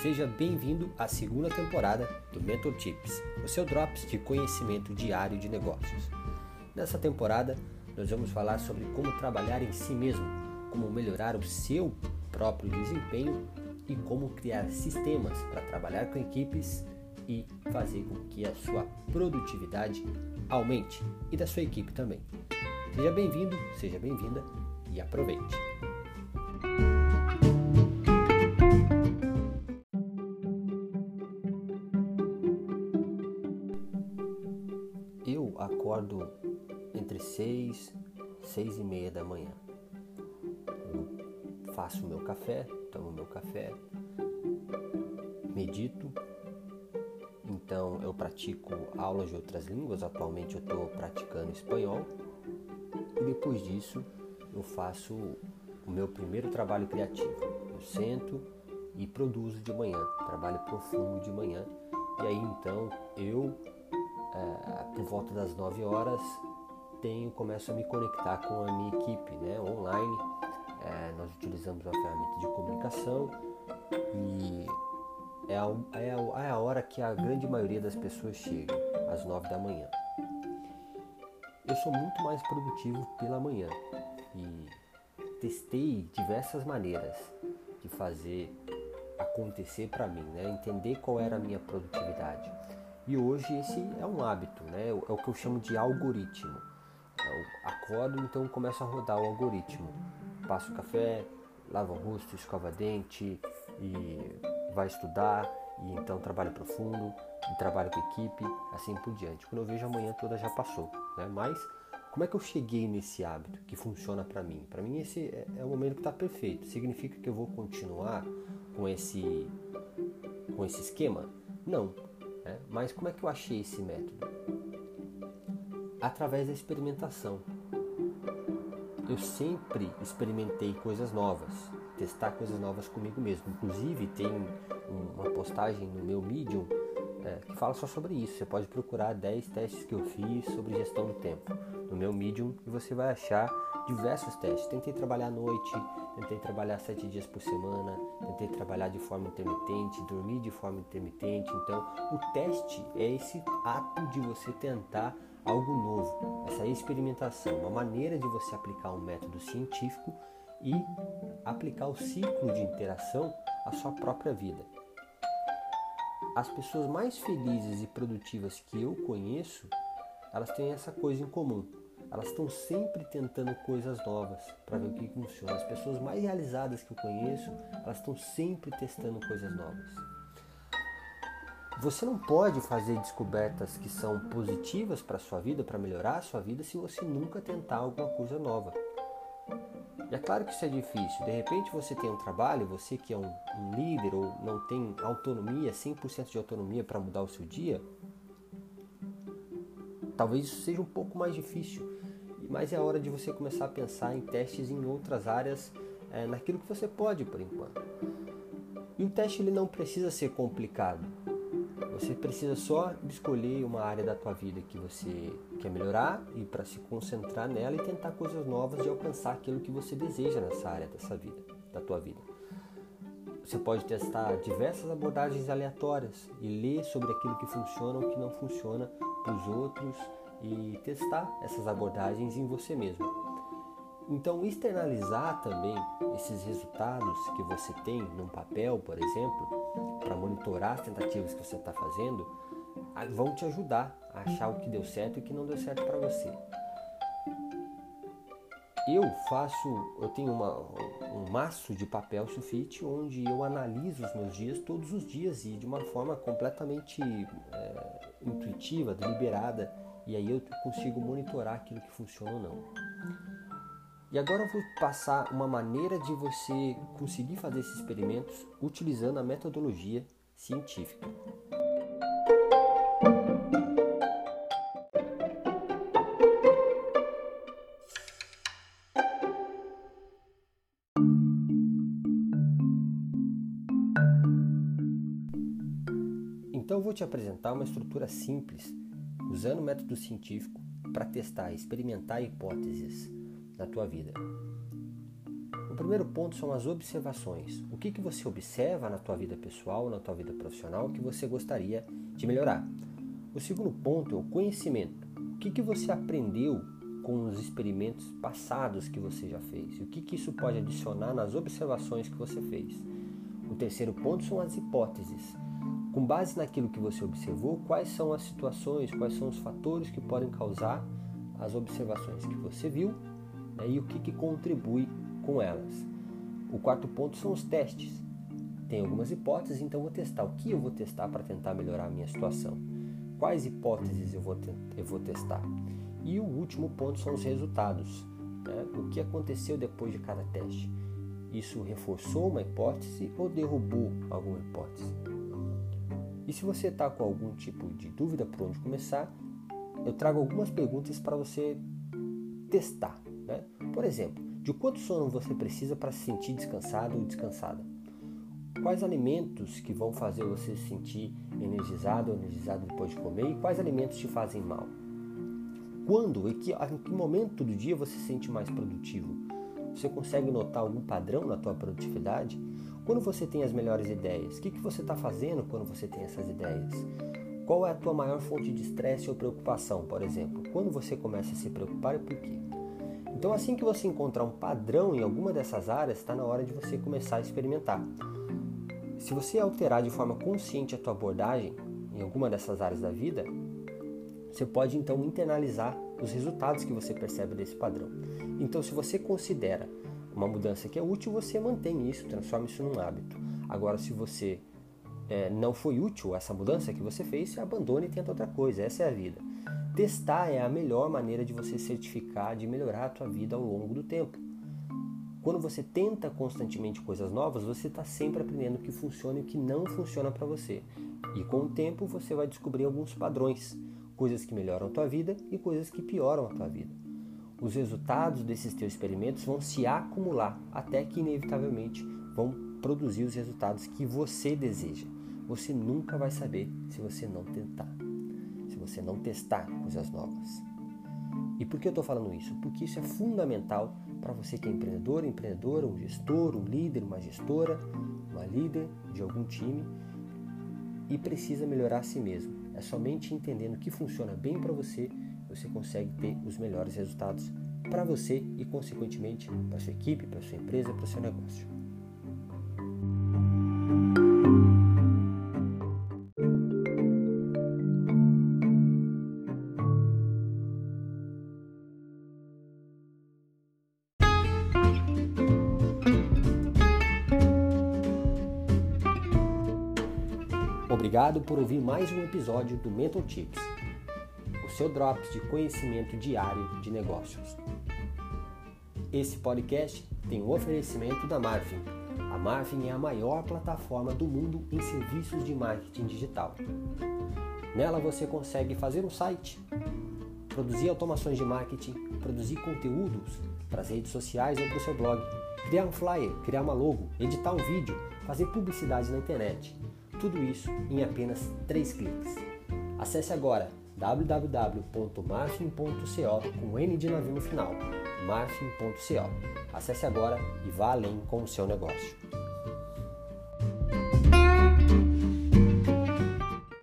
Seja bem-vindo à segunda temporada do Mentor Tips, o seu drops de conhecimento diário de negócios. Nessa temporada, nós vamos falar sobre como trabalhar em si mesmo, como melhorar o seu próprio desempenho e como criar sistemas para trabalhar com equipes e fazer com que a sua produtividade aumente e da sua equipe também. Seja bem-vindo, seja bem-vinda e aproveite! 6, 6 e meia da manhã. Eu faço o meu café, tomo meu café, medito. Então eu pratico aulas de outras línguas, atualmente eu estou praticando espanhol. E depois disso eu faço o meu primeiro trabalho criativo. Eu sento e produzo de manhã, trabalho profundo de manhã. E aí então eu, é, por volta das 9 horas, tenho, começo a me conectar com a minha equipe né, online. É, nós utilizamos uma ferramenta de comunicação e é a, é, a, é a hora que a grande maioria das pessoas chega, às 9 da manhã. Eu sou muito mais produtivo pela manhã e testei diversas maneiras de fazer acontecer para mim, né? entender qual era a minha produtividade. E hoje esse é um hábito, né? é o que eu chamo de algoritmo. Acordo, então começo a rodar o algoritmo. Passo café, lavo o rosto, escova dente e vai estudar e então trabalho profundo, e trabalho com equipe, assim por diante. Quando eu vejo amanhã toda já passou, né? Mas como é que eu cheguei nesse hábito que funciona para mim? Para mim esse é, é o momento que está perfeito. Significa que eu vou continuar com esse com esse esquema? Não. Né? Mas como é que eu achei esse método? Através da experimentação. Eu sempre experimentei coisas novas, testar coisas novas comigo mesmo. Inclusive tem uma postagem no meu Medium é, que fala só sobre isso. Você pode procurar 10 testes que eu fiz sobre gestão do tempo no meu Medium e você vai achar diversos testes. Tentei trabalhar à noite, tentei trabalhar sete dias por semana, tentei trabalhar de forma intermitente, dormir de forma intermitente. Então, o teste é esse ato de você tentar algo novo, essa experimentação, uma maneira de você aplicar um método científico e aplicar o ciclo de interação à sua própria vida. As pessoas mais felizes e produtivas que eu conheço, elas têm essa coisa em comum. Elas estão sempre tentando coisas novas para ver o que funciona. As pessoas mais realizadas que eu conheço, elas estão sempre testando coisas novas. Você não pode fazer descobertas que são positivas para a sua vida, para melhorar a sua vida, se você nunca tentar alguma coisa nova. E é claro que isso é difícil. De repente você tem um trabalho, você que é um, um líder ou não tem autonomia, 100% de autonomia para mudar o seu dia, talvez isso seja um pouco mais difícil mas é hora de você começar a pensar em testes em outras áreas, é, naquilo que você pode por enquanto. E o teste ele não precisa ser complicado. Você precisa só escolher uma área da tua vida que você quer melhorar e para se concentrar nela e tentar coisas novas de alcançar aquilo que você deseja nessa área dessa vida, da tua vida. Você pode testar diversas abordagens aleatórias e ler sobre aquilo que funciona ou que não funciona para os outros e testar essas abordagens em você mesmo. Então, externalizar também esses resultados que você tem num papel, por exemplo, para monitorar as tentativas que você está fazendo, vão te ajudar a achar o que deu certo e o que não deu certo para você. Eu faço, eu tenho uma, um maço de papel sulfite onde eu analiso os meus dias todos os dias e de uma forma completamente é, intuitiva, deliberada e aí eu consigo monitorar aquilo que funciona ou não. E agora eu vou passar uma maneira de você conseguir fazer esses experimentos utilizando a metodologia científica. Então eu vou te apresentar uma estrutura simples usando o método científico para testar experimentar hipóteses na tua vida. O primeiro ponto são as observações. O que, que você observa na tua vida pessoal, na tua vida profissional que você gostaria de melhorar? O segundo ponto é o conhecimento. O que, que você aprendeu com os experimentos passados que você já fez? E o que, que isso pode adicionar nas observações que você fez? O terceiro ponto são as hipóteses. Com base naquilo que você observou, quais são as situações, quais são os fatores que podem causar as observações que você viu né, e o que, que contribui com elas. O quarto ponto são os testes. Tem algumas hipóteses, então vou testar. O que eu vou testar para tentar melhorar a minha situação? Quais hipóteses eu vou, eu vou testar? E o último ponto são os resultados. Né? O que aconteceu depois de cada teste? Isso reforçou uma hipótese ou derrubou alguma hipótese? E se você está com algum tipo de dúvida por onde começar, eu trago algumas perguntas para você testar. Por exemplo, de quanto sono você precisa para se sentir descansado ou descansada? Quais alimentos que vão fazer você se sentir energizado ou energizado depois de comer e quais alimentos te fazem mal? Quando e que, em que momento do dia você se sente mais produtivo? Você consegue notar algum padrão na tua produtividade? Quando você tem as melhores ideias, o que, que você está fazendo quando você tem essas ideias? Qual é a tua maior fonte de estresse ou preocupação, por exemplo? Quando você começa a se preocupar e por quê? Então, assim que você encontrar um padrão em alguma dessas áreas, está na hora de você começar a experimentar. Se você alterar de forma consciente a tua abordagem em alguma dessas áreas da vida, você pode então internalizar os resultados que você percebe desse padrão. Então, se você considera uma mudança que é útil, você mantém isso, transforma isso num hábito. Agora, se você é, não foi útil essa mudança que você fez, você abandona e tenta outra coisa. Essa é a vida. Testar é a melhor maneira de você certificar, de melhorar a tua vida ao longo do tempo. Quando você tenta constantemente coisas novas, você está sempre aprendendo o que funciona e o que não funciona para você. E com o tempo você vai descobrir alguns padrões, coisas que melhoram a tua vida e coisas que pioram a tua vida. Os resultados desses teus experimentos vão se acumular até que inevitavelmente vão produzir os resultados que você deseja. Você nunca vai saber se você não tentar, você não testar coisas novas. E por que eu estou falando isso? Porque isso é fundamental para você que é empreendedor, empreendedora, um gestor, um líder, uma gestora, uma líder de algum time e precisa melhorar a si mesmo. É somente entendendo o que funciona bem para você você consegue ter os melhores resultados para você e, consequentemente, para sua equipe, para sua empresa, para seu negócio. Obrigado por ouvir mais um episódio do Mental Tips seu Drops de conhecimento diário de negócios. Esse podcast tem um oferecimento da Marvin. A Marvin é a maior plataforma do mundo em serviços de marketing digital. Nela você consegue fazer um site, produzir automações de marketing, produzir conteúdos para as redes sociais ou para o seu blog, criar um flyer, criar uma logo, editar um vídeo, fazer publicidade na internet. Tudo isso em apenas 3 cliques. Acesse agora www.marfin.co com N de navio no final, marfin.co. Acesse agora e vá além com o seu negócio.